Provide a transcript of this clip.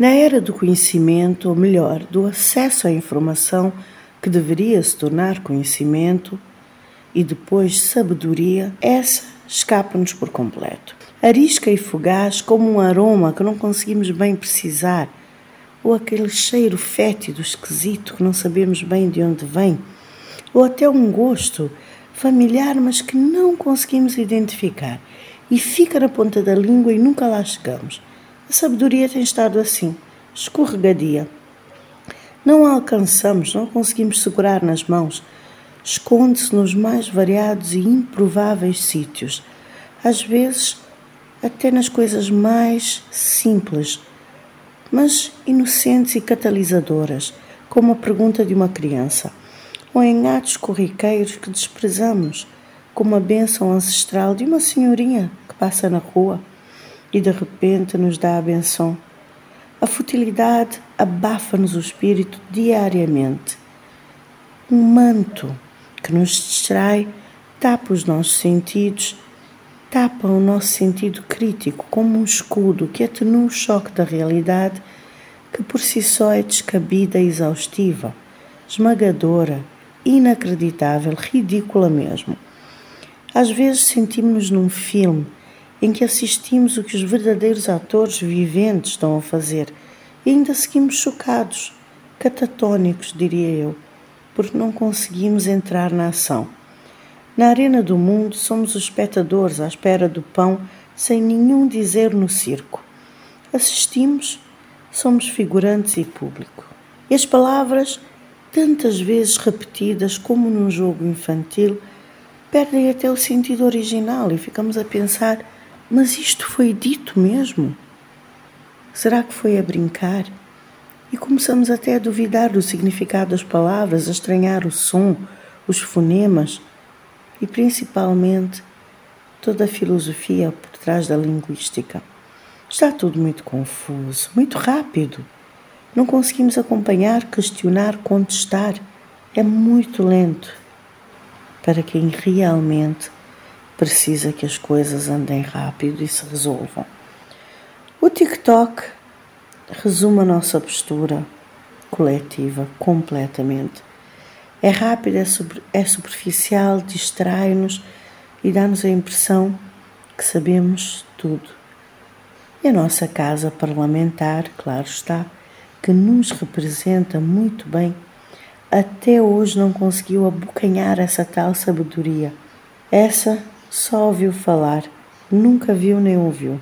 Na era do conhecimento, ou melhor, do acesso à informação que deveria se tornar conhecimento e depois sabedoria, essa escapa-nos por completo. Arisca e fugaz como um aroma que não conseguimos bem precisar, ou aquele cheiro fétido, esquisito que não sabemos bem de onde vem, ou até um gosto familiar, mas que não conseguimos identificar e fica na ponta da língua e nunca lá chegamos. A sabedoria tem estado assim, escorregadia. Não a alcançamos, não conseguimos segurar nas mãos. Esconde-se nos mais variados e improváveis sítios, às vezes até nas coisas mais simples, mas inocentes e catalisadoras, como a pergunta de uma criança ou em atos corriqueiros que desprezamos, como a bênção ancestral de uma senhorinha que passa na rua e de repente nos dá a benção. A futilidade abafa-nos o espírito diariamente. Um manto que nos distrai tapa os nossos sentidos, tapa o nosso sentido crítico como um escudo que atenua o choque da realidade que por si só é descabida e exaustiva, esmagadora, inacreditável, ridícula mesmo. Às vezes sentimos-nos num filme em que assistimos o que os verdadeiros atores viventes estão a fazer e ainda seguimos chocados, catatónicos, diria eu, porque não conseguimos entrar na ação. Na arena do mundo somos os espectadores à espera do pão sem nenhum dizer no circo. Assistimos, somos figurantes e público. E as palavras tantas vezes repetidas como num jogo infantil, perdem até o sentido original e ficamos a pensar: mas isto foi dito mesmo? Será que foi a brincar? E começamos até a duvidar do significado das palavras, a estranhar o som, os fonemas e principalmente toda a filosofia por trás da linguística. Está tudo muito confuso, muito rápido. Não conseguimos acompanhar, questionar, contestar. É muito lento para quem realmente precisa que as coisas andem rápido e se resolvam. O TikTok resume a nossa postura coletiva completamente. É rápido, é, super, é superficial, distrai-nos e dá-nos a impressão que sabemos tudo. E a nossa casa parlamentar, claro está, que nos representa muito bem, até hoje não conseguiu abocanhar essa tal sabedoria. Essa só ouviu falar, nunca viu nem ouviu.